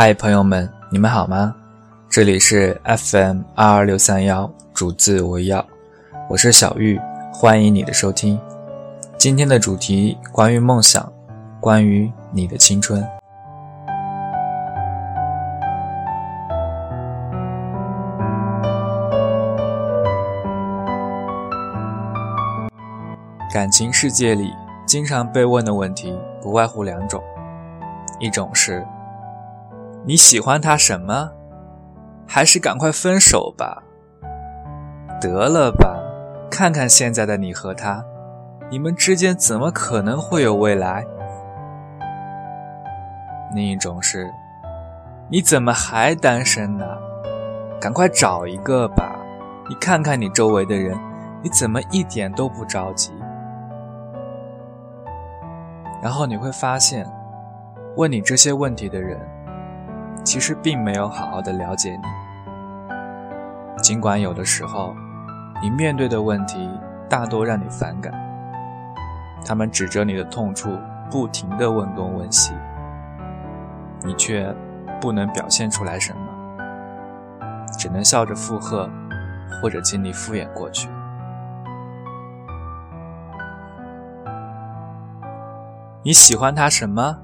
嗨，朋友们，你们好吗？这里是 FM 二二六三幺，主字为要，我是小玉，欢迎你的收听。今天的主题关于梦想，关于你的青春。感情世界里，经常被问的问题不外乎两种，一种是。你喜欢他什么？还是赶快分手吧。得了吧，看看现在的你和他，你们之间怎么可能会有未来？另一种是，你怎么还单身呢？赶快找一个吧。你看看你周围的人，你怎么一点都不着急？然后你会发现，问你这些问题的人。其实并没有好好的了解你，尽管有的时候，你面对的问题大多让你反感，他们指着你的痛处不停的问东问西，你却不能表现出来什么，只能笑着附和，或者尽力敷衍过去。你喜欢他什么？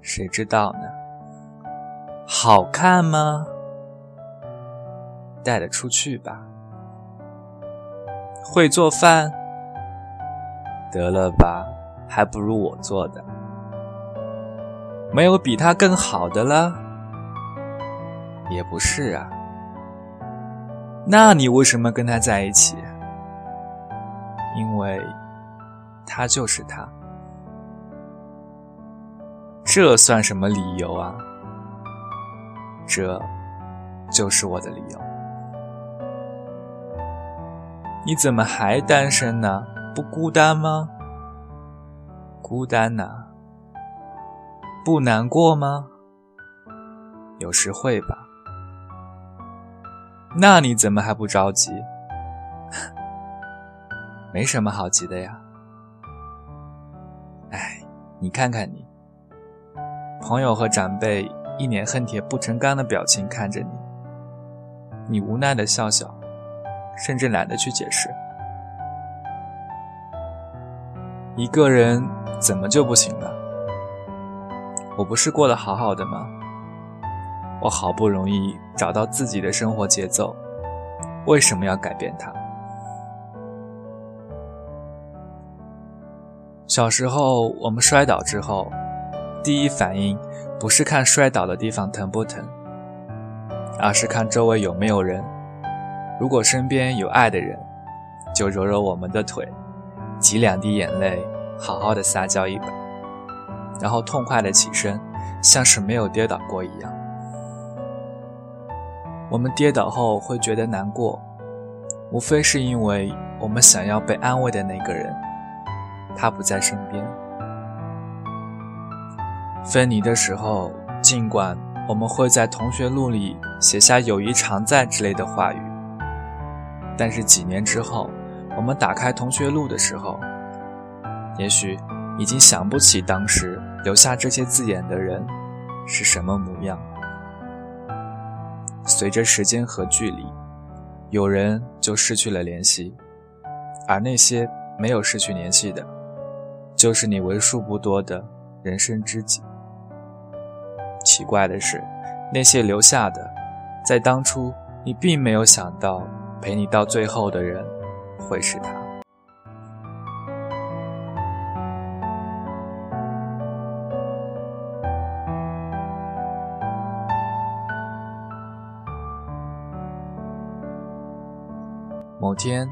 谁知道呢？好看吗？带得出去吧。会做饭？得了吧，还不如我做的。没有比他更好的了？也不是啊。那你为什么跟他在一起？因为，他就是他。这算什么理由啊？这，就是我的理由。你怎么还单身呢？不孤单吗？孤单呐，不难过吗？有时会吧。那你怎么还不着急？没什么好急的呀。哎，你看看你，朋友和长辈。一脸恨铁不成钢的表情看着你，你无奈的笑笑，甚至懒得去解释。一个人怎么就不行了？我不是过得好好的吗？我好不容易找到自己的生活节奏，为什么要改变它？小时候我们摔倒之后，第一反应。不是看摔倒的地方疼不疼，而是看周围有没有人。如果身边有爱的人，就揉揉我们的腿，挤两滴眼泪，好好的撒娇一把，然后痛快的起身，像是没有跌倒过一样。我们跌倒后会觉得难过，无非是因为我们想要被安慰的那个人，他不在身边。分离的时候，尽管我们会在同学录里写下“友谊常在”之类的话语，但是几年之后，我们打开同学录的时候，也许已经想不起当时留下这些字眼的人是什么模样。随着时间和距离，有人就失去了联系，而那些没有失去联系的，就是你为数不多的人生知己。奇怪的是，那些留下的，在当初你并没有想到陪你到最后的人会是他。某天，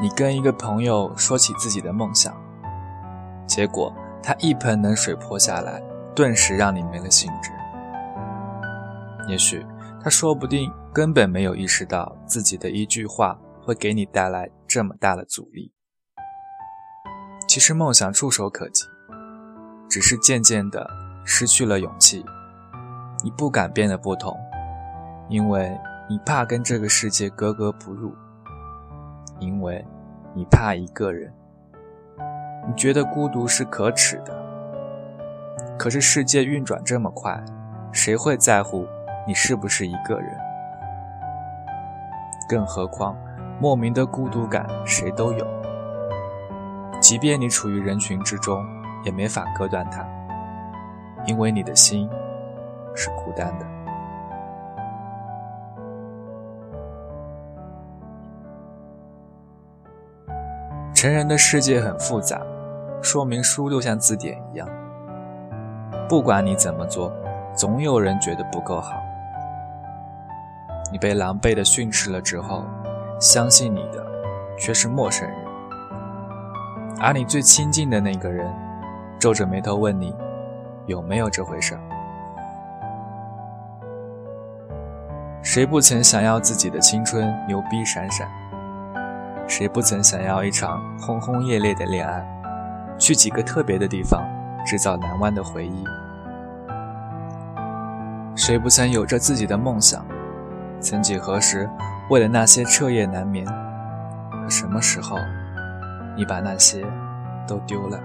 你跟一个朋友说起自己的梦想，结果他一盆冷水泼下来，顿时让你没了兴致。也许他说不定根本没有意识到自己的一句话会给你带来这么大的阻力。其实梦想触手可及，只是渐渐的失去了勇气。你不敢变得不同，因为你怕跟这个世界格格不入，因为你怕一个人，你觉得孤独是可耻的，可是世界运转这么快，谁会在乎你是不是一个人？更何况，莫名的孤独感谁都有。即便你处于人群之中，也没法割断它，因为你的心是孤单的。成人的世界很复杂，说明书就像字典一样。不管你怎么做，总有人觉得不够好。你被狼狈的训斥了之后，相信你的却是陌生人，而你最亲近的那个人，皱着眉头问你有没有这回事。谁不曾想要自己的青春牛逼闪闪？谁不曾想要一场轰轰烈烈的恋爱，去几个特别的地方，制造难忘的回忆？谁不曾有着自己的梦想？曾几何时，为了那些彻夜难眠，可什么时候，你把那些都丢了？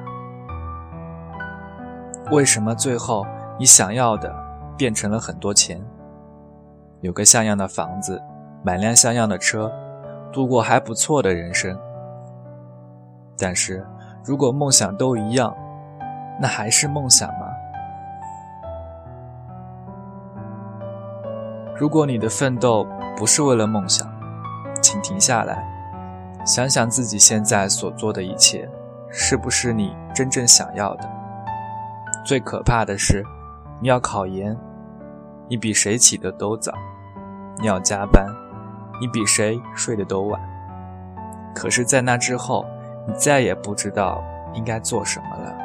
为什么最后你想要的变成了很多钱？有个像样的房子，买辆像样的车。度过还不错的人生，但是如果梦想都一样，那还是梦想吗？如果你的奋斗不是为了梦想，请停下来，想想自己现在所做的一切，是不是你真正想要的？最可怕的是，你要考研，你比谁起的都早，你要加班。你比谁睡得都晚，可是，在那之后，你再也不知道应该做什么了。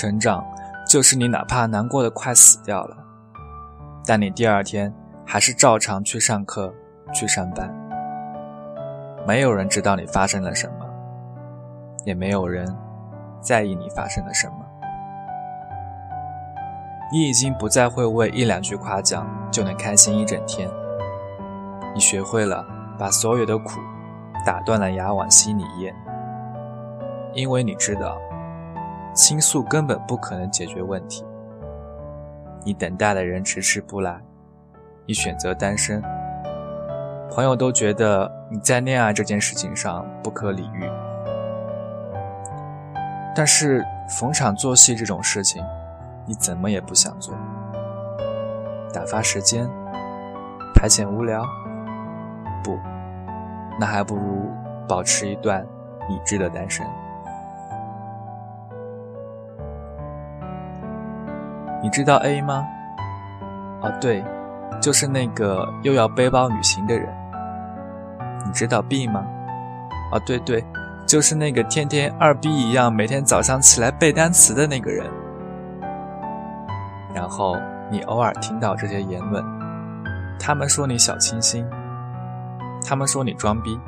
成长，就是你哪怕难过的快死掉了，但你第二天还是照常去上课，去上班。没有人知道你发生了什么，也没有人在意你发生了什么。你已经不再会为一两句夸奖就能开心一整天。你学会了把所有的苦打断了牙往心里咽，因为你知道，倾诉根本不可能解决问题。你等待的人迟迟不来，你选择单身。朋友都觉得你在恋爱这件事情上不可理喻，但是逢场作戏这种事情，你怎么也不想做。打发时间，排遣无聊，不，那还不如保持一段理智的单身。你知道 A 吗？哦，对，就是那个又要背包旅行的人。你知道 B 吗？哦，对对，就是那个天天二逼一样，每天早上起来背单词的那个人。然后你偶尔听到这些言论，他们说你小清新，他们说你装逼，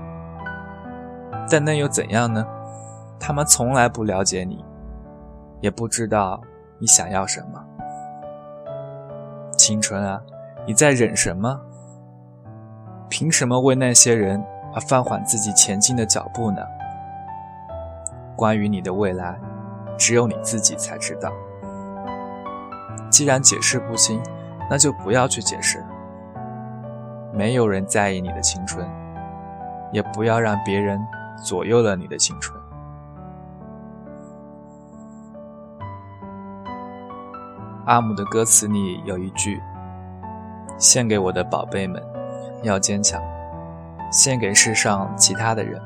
但那又怎样呢？他们从来不了解你，也不知道你想要什么。青春啊，你在忍什么？凭什么为那些人而放缓自己前进的脚步呢？关于你的未来，只有你自己才知道。既然解释不清，那就不要去解释。没有人在意你的青春，也不要让别人左右了你的青春。阿姆的歌词里有一句：“献给我的宝贝们。”要坚强，献给世上其他的人。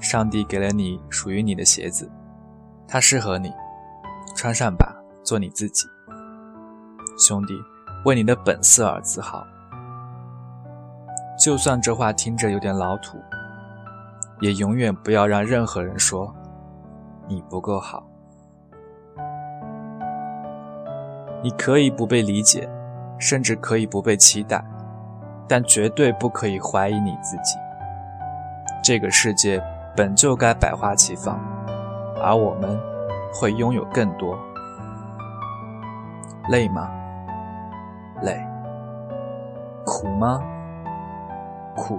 上帝给了你属于你的鞋子，它适合你，穿上吧，做你自己。兄弟，为你的本色而自豪。就算这话听着有点老土，也永远不要让任何人说你不够好。你可以不被理解，甚至可以不被期待。但绝对不可以怀疑你自己。这个世界本就该百花齐放，而我们会拥有更多。累吗？累。苦吗？苦。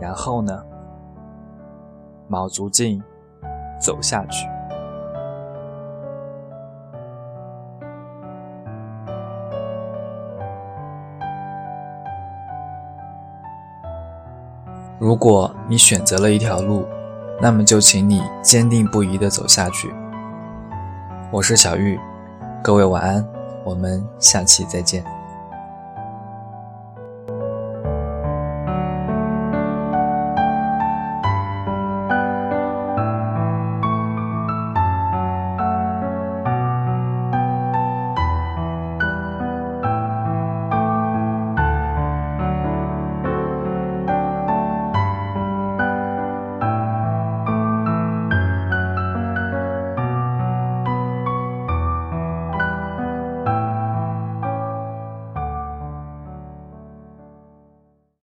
然后呢？卯足劲走下去。如果你选择了一条路，那么就请你坚定不移地走下去。我是小玉，各位晚安，我们下期再见。